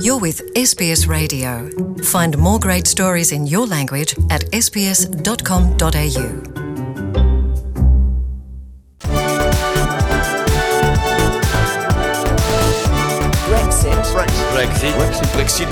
You're with SBS Radio. Find more great stories in your language at sbs.com.au. Brexit. Brexit. Brexit.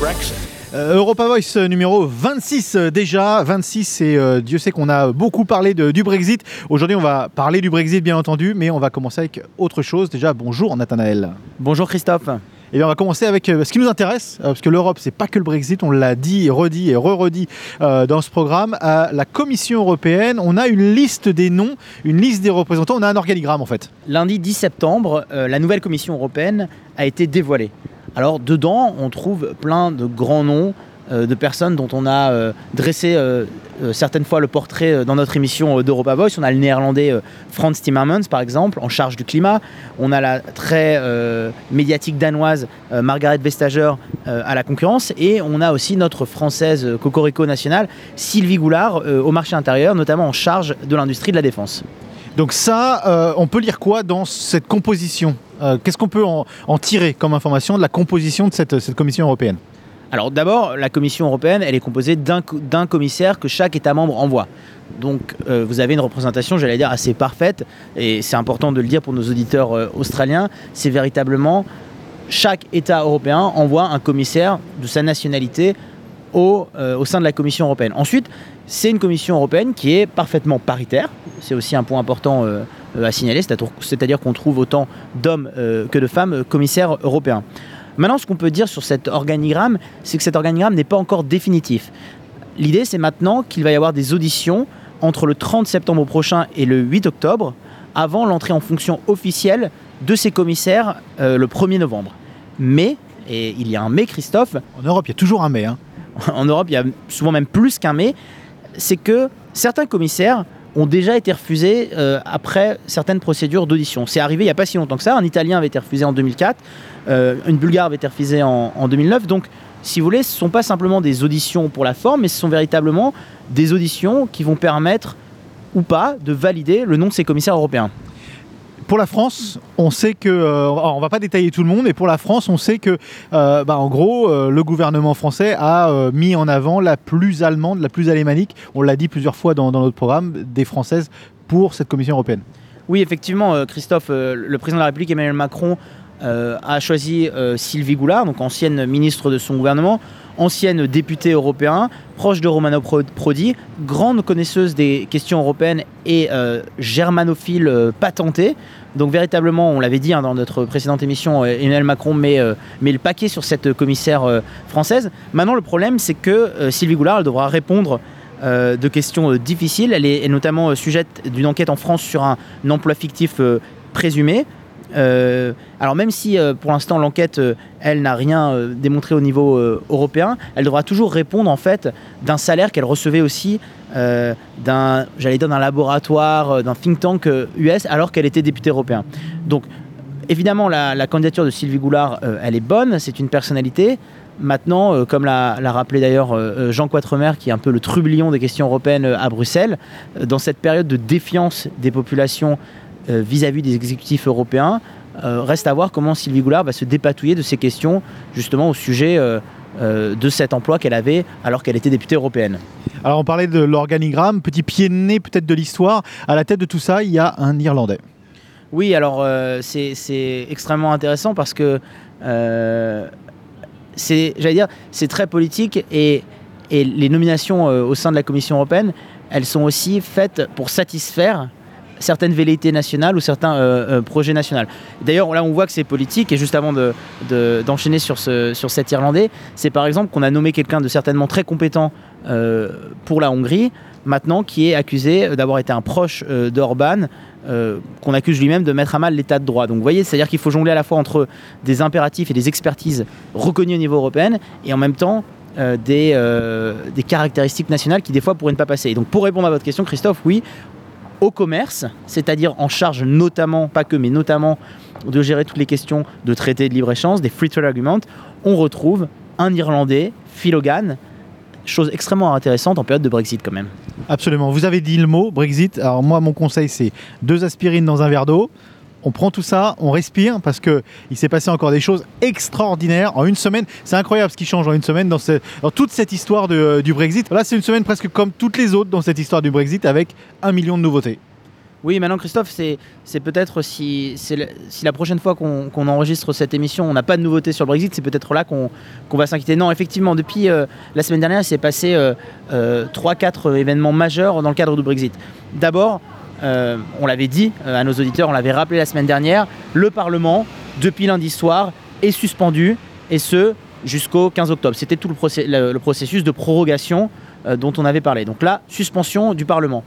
Brexit. Euh, Europa Voice numéro 26 euh, déjà, 26 et euh, Dieu sait qu'on a beaucoup parlé de- du Brexit. Aujourd'hui on va parler du Brexit bien entendu, mais on va commencer avec autre chose. Déjà bonjour Nathanaël. Bonjour Christophe. Et bien on va commencer avec euh, ce qui nous intéresse, euh, parce que l'Europe c'est pas que le Brexit, on l'a dit, redit et re-redit euh, dans ce programme. À la Commission européenne, on a une liste des noms, une liste des représentants, on a un organigramme en fait. Lundi 10 septembre, la nouvelle Commission européenne a été dévoilée. Alors dedans, on trouve plein de grands noms de personnes dont on a dressé certaines fois le portrait euh, dans notre émission euh, d'Europa Voice. On a le néerlandais euh, Frans Timmermans par exemple, en charge du climat. On a la très euh, médiatique danoise euh, Margaret Vestager euh, à la concurrence. Et on a aussi notre française euh, Cocorico nationale, Sylvie Goulard, euh, au marché intérieur, notamment en charge de l'industrie de la défense. Donc ça, euh, on peut lire quoi dans cette composition? Euh, Qu'est-ce qu'on peut en, tirer comme information de la composition de cette Commission européenne? Alors d'abord, la Commission européenne, elle est composée d'un co- d'un commissaire que chaque État membre envoie. Donc euh, vous avez une représentation, j'allais dire, assez parfaite, et c'est important de le dire pour nos auditeurs euh, australiens, c'est véritablement chaque État européen envoie un commissaire de sa nationalité au, euh, au sein de la Commission européenne. Ensuite, c'est une Commission européenne qui est parfaitement paritaire, c'est aussi un point important à signaler, c'est-à-dire qu'on trouve autant d'hommes que de femmes commissaires européens. Maintenant, ce qu'on peut dire sur cet organigramme, c'est que cet organigramme n'est pas encore définitif. L'idée, c'est maintenant qu'il va y avoir des auditions entre le 30 septembre prochain et le 8 octobre, avant l'entrée en fonction officielle de ces commissaires euh, le 1er novembre. Mais, et il y a un mais, Christophe, En Europe, il y a toujours un mais. hein. en Europe, il y a souvent même plus qu'un mais, c'est que certains commissaires ont déjà été refusés euh, après certaines procédures d'audition. C'est arrivé il n'y a pas si longtemps que ça. Un Italien avait été refusé en 2004, euh, une Bulgare avait été refusée en, en 2009. Donc, si vous voulez, ce ne sont pas simplement des auditions pour la forme, mais ce sont véritablement des auditions qui vont permettre ou pas de valider le nom de ces commissaires européens. Pour la France, on sait que, euh, on va pas détailler tout le monde, mais pour la France, on sait que, euh, bah, en gros, euh, le gouvernement français a euh, mis en avant la plus allemande, la plus alémanique. On l'a dit plusieurs fois dans, notre programme, des Françaises pour cette Commission européenne. Oui, effectivement, Christophe, le président de la République Emmanuel Macron a choisi Sylvie Goulard, ancienne ministre de son gouvernement, ancienne députée européen, proche de Romano Pro- Prodi, grande connaisseuse des questions européennes et euh, germanophile euh, patentée. Donc véritablement, on l'avait dit hein, dans notre précédente émission, euh, Emmanuel Macron met, le paquet sur cette commissaire française. Maintenant, le problème, c'est que Sylvie Goulard elle devra répondre de questions difficiles. Elle est, notamment sujette d'une enquête en France sur un, emploi fictif présumé. Euh, alors même si euh, pour l'instant l'enquête, euh, elle n'a rien démontré au niveau européen, elle devra toujours répondre en fait d'un salaire qu'elle recevait aussi d'un, j'allais dire d'un laboratoire, d'un think tank US, alors qu'elle était députée européenne. Donc évidemment la, candidature de Sylvie Goulard, elle est bonne, c'est une personnalité. Maintenant, comme l'a rappelé d'ailleurs Jean Quatremer, qui est un peu le trublion des questions européennes à Bruxelles, dans cette période de défiance des populations euh, vis-à-vis des exécutifs européens, euh, reste à voir comment Sylvie Goulard va se dépatouiller de ces questions, justement au sujet euh, de cet emploi qu'elle avait alors qu'elle était députée européenne. Alors, on parlait de l'organigramme, petit pied de nez peut-être de l'histoire. À la tête de tout ça, il y a un Irlandais. Oui, alors euh, c'est c'est extrêmement intéressant parce que euh, c'est, j'allais dire, c'est très politique et, et les nominations euh, au sein de la Commission européenne, elles sont aussi faites pour satisfaire certaines velléités nationales ou certains euh, euh, projets nationaux. D'ailleurs, là, on voit que c'est politique et juste avant de, de- d'enchaîner sur, ce, sur cet Irlandais, c'est par exemple qu'on a nommé quelqu'un de certainement très compétent euh, pour la Hongrie, maintenant qui est accusé d'avoir été un proche d'Orban, qu'on accuse lui-même de mettre à mal l'état de droit. Donc vous voyez, c'est-à-dire qu'il faut jongler à la fois entre des impératifs et des expertises reconnues au niveau européen et en même temps des, des caractéristiques nationales qui des fois pourraient ne pas passer. Et donc pour répondre à votre question, Christophe, oui, au commerce, c'est-à-dire en charge notamment, pas que, mais notamment de gérer toutes les questions de traités de libre-échange, des free trade agreements, on retrouve un Irlandais, Phil Hogan, chose extrêmement intéressante en période de Brexit quand même. Absolument. Vous avez dit le mot Brexit. Alors moi, mon conseil, c'est deux aspirines dans un verre d'eau. On prend tout ça, on respire parce que il s'est passé encore des choses extraordinaires en une semaine. C'est incroyable ce qui change en une semaine dans, toute cette histoire euh, du Brexit. Là, c'est une semaine presque comme toutes les autres dans cette histoire du Brexit avec un million de nouveautés. Oui, maintenant Christophe, c'est peut-être si, la prochaine fois qu'on enregistre cette émission, on n'a pas de nouveautés sur le Brexit, c'est peut-être là qu'on va s'inquiéter. Non, effectivement, depuis euh, la semaine dernière, il s'est passé 3-4 événements majeurs dans le cadre du Brexit. D'abord, euh, on l'avait dit euh, à nos auditeurs, on l'avait rappelé la semaine dernière, le Parlement, depuis lundi soir, est suspendu, et ce, jusqu'au 15 octobre. C'était tout le, processus de prorogation euh, dont on avait parlé. Donc là, suspension du Parlement.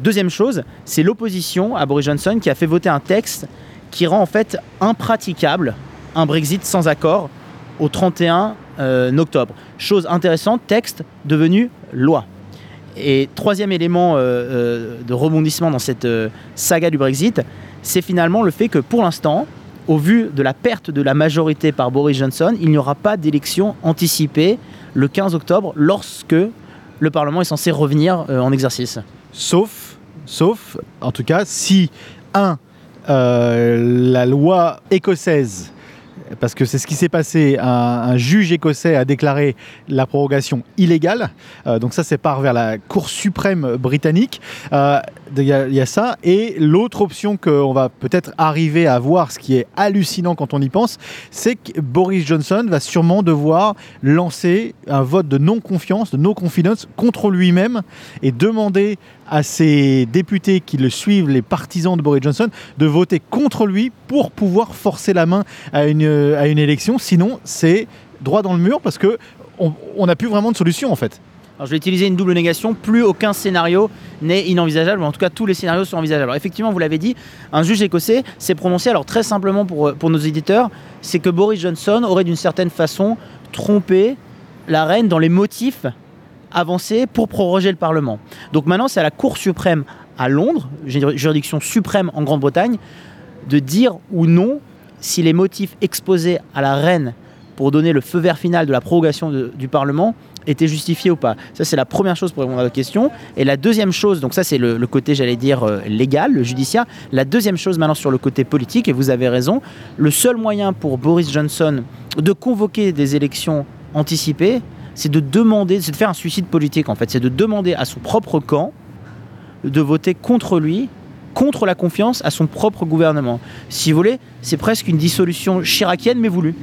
Deuxième chose, c'est l'opposition à Boris Johnson qui a fait voter un texte qui rend en fait impraticable un Brexit sans accord au 31 euh, octobre. Chose intéressante, texte devenu loi. Et troisième élément euh, euh, de rebondissement dans cette euh, saga du Brexit, c'est finalement le fait que pour l'instant, au vu de la perte de la majorité par Boris Johnson, il n'y aura pas d'élection anticipée le 15 octobre lorsque le Parlement est censé revenir en exercice. Sauf, sauf, en tout cas, si, un, la loi écossaise, parce que c'est ce qui s'est passé, un, juge écossais a déclaré la prorogation illégale, euh, donc ça c'est part vers la Cour suprême britannique, Euh, il y a ça, et l'autre option qu'on va peut-être arriver à voir, ce qui est hallucinant quand on y pense, c'est que Boris Johnson va sûrement devoir lancer un vote de non-confiance, de no-confidence contre lui-même et demander à ses députés qui le suivent, les partisans de Boris Johnson, de voter contre lui pour pouvoir forcer la main à une, élection. Sinon, c'est droit dans le mur parce que on n'a plus vraiment de solution en fait. Alors, je vais utiliser une double négation. Plus aucun scénario n'est inenvisageable, ou en tout cas tous les scénarios sont envisageables. Alors, effectivement, vous l'avez dit, un juge écossais s'est prononcé. Alors très simplement pour, pour nos éditeurs, c'est que Boris Johnson aurait d'une certaine façon trompé la reine dans les motifs avancés pour proroger le Parlement. Donc maintenant, c'est à la Cour suprême à Londres, jur- juridiction suprême en Grande-Bretagne, de dire ou non si les motifs exposés à la reine pour donner le feu vert final de la prorogation du Parlement étaient justifiés ou pas. Ça, c'est la première chose pour répondre à votre question. Et la deuxième chose, donc ça, c'est le, le côté, j'allais dire, euh, légal, le judiciaire. La deuxième chose maintenant sur le côté politique, et vous avez raison, le seul moyen pour Boris Johnson de convoquer des élections anticipées, c'est de demander, c'est de faire un suicide politique en fait, c'est de demander à son propre camp de voter contre lui, contre la confiance à son propre gouvernement. Si vous voulez, c'est presque une dissolution chiracienne mais voulue.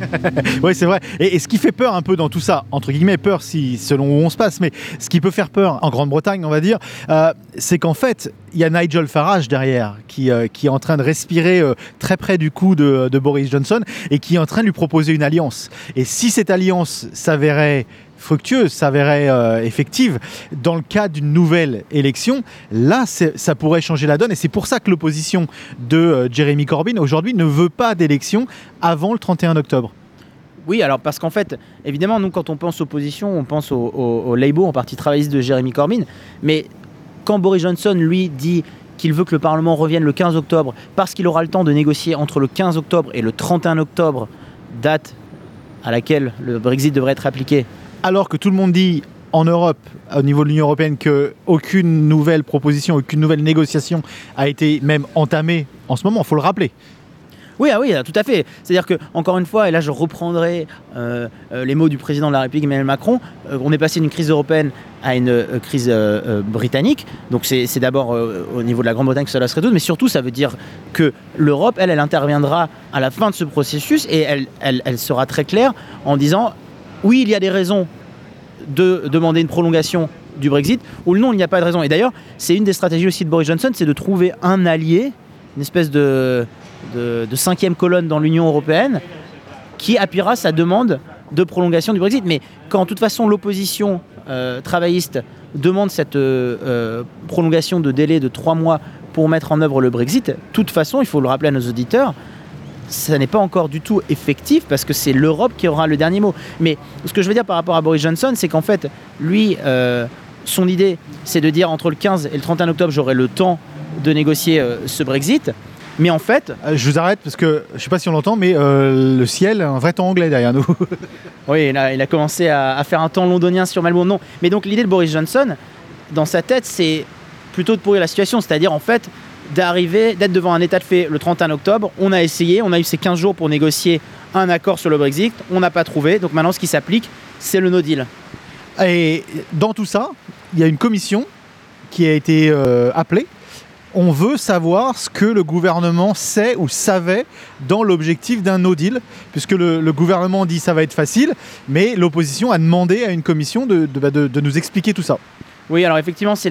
Oui, c'est vrai. Et, ce qui fait peur un peu dans tout ça, entre guillemets, peur si, selon où on se passe, mais ce qui peut faire peur en Grande-Bretagne, on va dire, euh, c'est qu'en fait, il y a Nigel Farage derrière qui, euh, qui est en train de respirer euh, très près du cou de, de Boris Johnson et qui est en train de lui proposer une alliance. Et si cette alliance s'avérait fructueuse, s'avérait euh, effective dans le cas d'une nouvelle élection, là, ça pourrait changer la donne. Et c'est pour ça que l'opposition de euh, Jeremy Corbyn aujourd'hui ne veut pas d'élection avant le 31 octobre. Oui, alors parce qu'en fait, évidemment, nous, quand on pense opposition, on pense au Labour, au parti travailliste de Jeremy Corbyn. Mais quand Boris Johnson, lui, dit qu'il veut que le Parlement revienne le 15 octobre, parce qu'il aura le temps de négocier entre le 15 octobre et le 31 octobre, date à laquelle le Brexit devrait être appliqué, alors que tout le monde dit en Europe, au niveau de l'Union européenne, qu'aucune nouvelle proposition, aucune nouvelle négociation a été même entamée en ce moment, il faut le rappeler. Oui, ah oui, tout à fait. C'est-à-dire que, encore une fois, et là je reprendrai euh, euh, les mots du président de la République Emmanuel Macron, euh, on est passé d'une crise européenne à une crise britannique. Donc c'est d'abord au niveau de la Grande-Bretagne que cela se résout, mais surtout ça veut dire que l'Europe, elle, elle interviendra à la fin de ce processus et elle sera très claire en disant oui, il y a des raisons de demander une prolongation du Brexit, ou non, il n'y a pas de raison. Et d'ailleurs, c'est une des stratégies aussi de Boris Johnson, c'est de trouver un allié, une espèce de, cinquième colonne dans l'Union européenne, qui appuiera sa demande de prolongation du Brexit. Mais quand, de toute façon, l'opposition euh, travailliste demande cette euh, euh, prolongation de délai de trois mois pour mettre en œuvre le Brexit, de toute façon, il faut le rappeler à nos auditeurs, ça n'est pas encore du tout effectif parce que c'est l'Europe qui aura le dernier mot. Mais ce que je veux dire par rapport à Boris Johnson, c'est qu'en fait, lui, euh, son idée, c'est de dire entre le 15 et le 31 octobre, j'aurai le temps de négocier euh, ce Brexit. Mais en fait, Euh, je vous arrête parce que je ne sais pas si on l'entend, mais euh, le ciel, un vrai temps anglais derrière nous. oui, il a, il a commencé à, à faire un temps londonien sur Melbourne. Non, mais donc l'idée de Boris Johnson, dans sa tête, c'est plutôt de pourrir la situation. C'est-à-dire, en fait, d'arriver, d'être devant un état de fait le 31 octobre. On a essayé, on a eu ces 15 jours pour négocier un accord sur le Brexit, on n'a pas trouvé. Donc maintenant, ce qui s'applique, c'est le no deal. Et dans tout ça, il y a une commission qui a été euh, appelée. On veut savoir ce que le gouvernement sait ou savait dans l'objectif d'un no deal, puisque le, gouvernement dit ça va être facile, mais l'opposition a demandé à une commission de, bah, nous expliquer tout ça. Oui, alors effectivement, c'est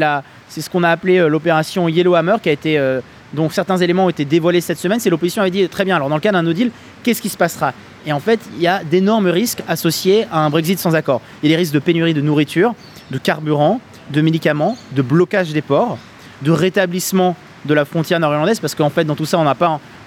c'est ce qu'on a appelé euh, l'opération Yellowhammer, qui a été, euh, dont certains éléments ont été dévoilés cette semaine. C'est l'opposition avait dit très bien. Alors dans le cas d'un no deal, qu'est-ce qui se passera? Et en fait, il y a d'énormes risques associés à un Brexit sans accord. Il y a des risques de pénurie de nourriture, de carburant, de médicaments, de blocage des ports, de rétablissement de la frontière nord-irlandaise, parce qu'en fait, dans tout ça, on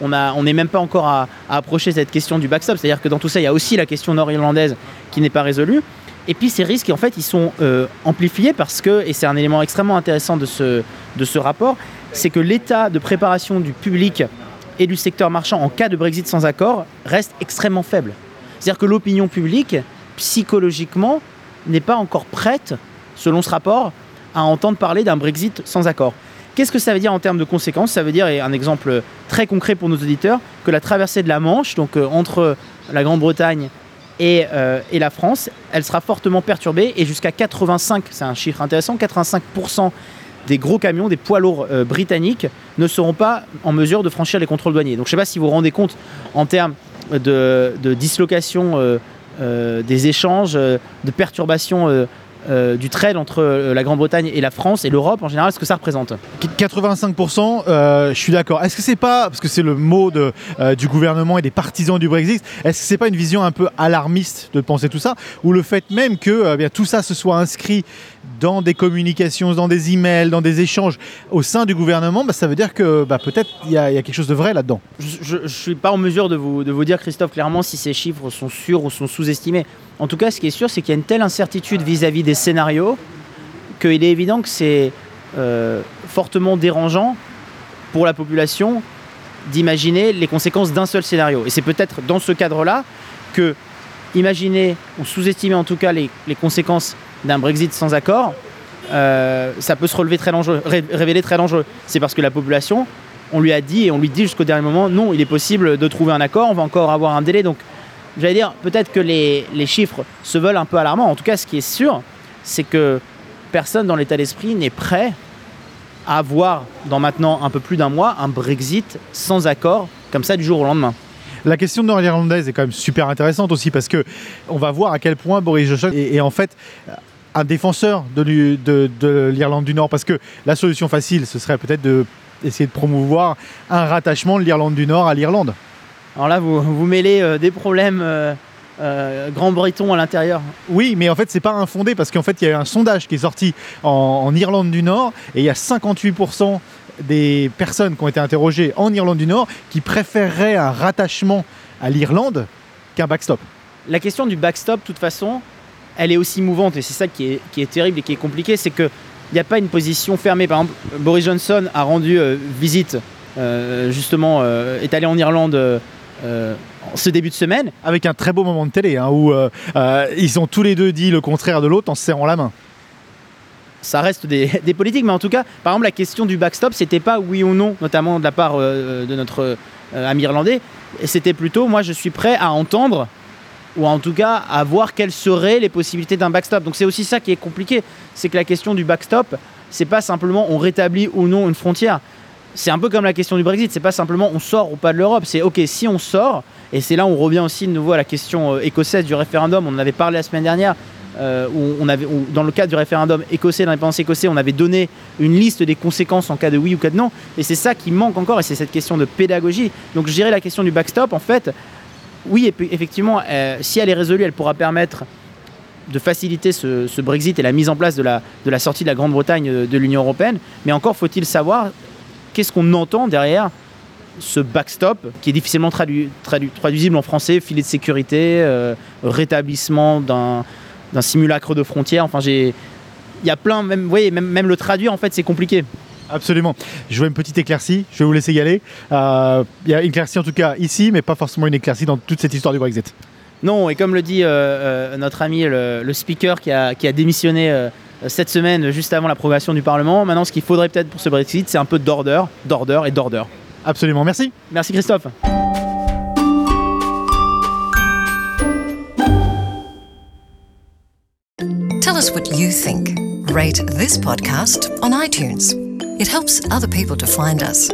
on on n'est même pas encore à, à approcher cette question du backstop. C'est-à-dire que dans tout ça, il y a aussi la question nord-irlandaise qui n'est pas résolue. Et puis ces risques, en fait, ils sont euh, amplifiés parce que, et c'est un élément extrêmement intéressant de ce, de ce rapport, c'est que l'état de préparation du public et du secteur marchand en cas de Brexit sans accord reste extrêmement faible. C'est-à-dire que l'opinion publique, psychologiquement, n'est pas encore prête, selon ce rapport, à entendre parler d'un Brexit sans accord. Qu'est-ce que ça veut dire en termes de conséquences? Ça veut dire, et un exemple très concret pour nos auditeurs, que la traversée de la Manche, donc euh, entre la Grande-Bretagne et, euh, et la France, elle sera fortement perturbée et jusqu'à 85, c'est un chiffre intéressant, 85% des gros camions, des poids lourds euh, britanniques ne seront pas en mesure de franchir les contrôles douaniers. Donc je ne sais pas si vous vous rendez compte en termes de, dislocation euh, des échanges, de perturbation euh, du trade entre euh, la Grande-Bretagne et la France et l'Europe en général, ce que ça représente. 85%, euh, je suis d'accord. Est-ce que c'est pas, parce que c'est le mot de, du gouvernement et des partisans du Brexit, est-ce que c'est pas une vision un peu alarmiste de penser tout ça? Ou le fait même que bien, tout ça se soit inscrit dans des communications, dans des emails, dans des échanges au sein du gouvernement, bah, ça veut dire que bah, peut-être il y, a quelque chose de vrai là-dedans. Je ne suis pas en mesure de vous, dire, Christophe, clairement si ces chiffres sont sûrs ou sont sous-estimés. En tout cas, ce qui est sûr, c'est qu'il y a une telle incertitude vis-à-vis des scénarios qu'il est évident que c'est euh, fortement dérangeant pour la population d'imaginer les conséquences d'un seul scénario. Et c'est peut-être dans ce cadre-là que imaginer ou sous-estimer en tout cas les conséquences d'un Brexit sans accord, euh, ça peut se relever très dangereux, ré- révéler très dangereux. C'est parce que la population, on lui a dit et on lui dit jusqu'au dernier moment, non, il est possible de trouver un accord, on va encore avoir un délai. Donc, j'allais dire, peut-être que les, les chiffres se veulent un peu alarmants. En tout cas, ce qui est sûr, c'est que personne dans l'état d'esprit n'est prêt à avoir, dans maintenant un peu plus d'un mois, un Brexit sans accord, comme ça, du jour au lendemain. La question nord-irlandaise est quand même super intéressante aussi parce que on va voir à quel point Boris Johnson est, est en fait un défenseur de, l'U- de- de l'Irlande du Nord parce que la solution facile ce serait peut-être de essayer de promouvoir un rattachement de l'Irlande du Nord à l'Irlande. Alors là, vous, vous mêlez euh, des problèmes euh, euh, grand-bretons à l'intérieur. Oui, mais en fait c'est pas infondé parce qu'en fait il y a eu un sondage qui est sorti en, en Irlande du Nord et il y a 58% des personnes qui ont été interrogées en Irlande du Nord qui préféreraient un rattachement à l'Irlande qu'un backstop. La question du backstop, de toute façon, elle est aussi mouvante et c'est ça qui est, qui est terrible et qui est compliqué, c'est qu'il n'y a pas une position fermée. Par exemple, Boris Johnson a rendu euh, visite, euh, justement, euh, est allé en Irlande ce début de semaine. Avec un très beau moment de télé hein, où ils ont tous les deux dit le contraire de l'autre en se serrant la main. Ça reste des, des politiques, mais en tout cas, par exemple, la question du backstop, c'était pas oui ou non, notamment de la part de notre ami irlandais, c'était plutôt moi je suis prêt à entendre ou en tout cas à voir quelles seraient les possibilités d'un backstop. Donc c'est aussi ça qui est compliqué, c'est que la question du backstop, c'est pas simplement on rétablit ou non une frontière. C'est un peu comme la question du Brexit, c'est pas simplement on sort ou pas de l'Europe, c'est ok si on sort, et c'est là où on revient aussi de nouveau à la question euh, écossaise du référendum, on en avait parlé la semaine dernière, euh, où on avait, dans le cadre du référendum écossais, d'indépendance écossais, on avait donné une liste des conséquences en cas de oui ou cas de non, et c'est ça qui manque encore, et c'est cette question de pédagogie. Donc je dirais la question du backstop, en fait, oui, effectivement, euh, si elle est résolue, elle pourra permettre de faciliter ce, Brexit et la mise en place de la, de la sortie de la Grande-Bretagne de, de l'Union européenne. Mais encore faut-il savoir qu'est-ce qu'on entend derrière ce backstop qui est difficilement tradu- tradu- traduisible en français, filet de sécurité, euh, rétablissement d'un simulacre de frontière. Enfin, j'ai, il y a plein, même, vous voyez, même, même le traduire en fait, c'est compliqué. Absolument. Je vois une petite éclaircie, je vais vous laisser y aller. Euh, il y a une éclaircie en tout cas ici, mais pas forcément une éclaircie dans toute cette histoire du Brexit. Non, et comme le dit euh, euh, notre ami le, speaker qui a, qui a démissionné cette semaine juste avant l'approbation du Parlement, maintenant ce qu'il faudrait peut-être pour ce Brexit, c'est un peu d'ordre, d'ordre et d'ordre. Absolument, merci. Merci Christophe. Tell us what you think. Rate this podcast on iTunes. It helps other people to find us.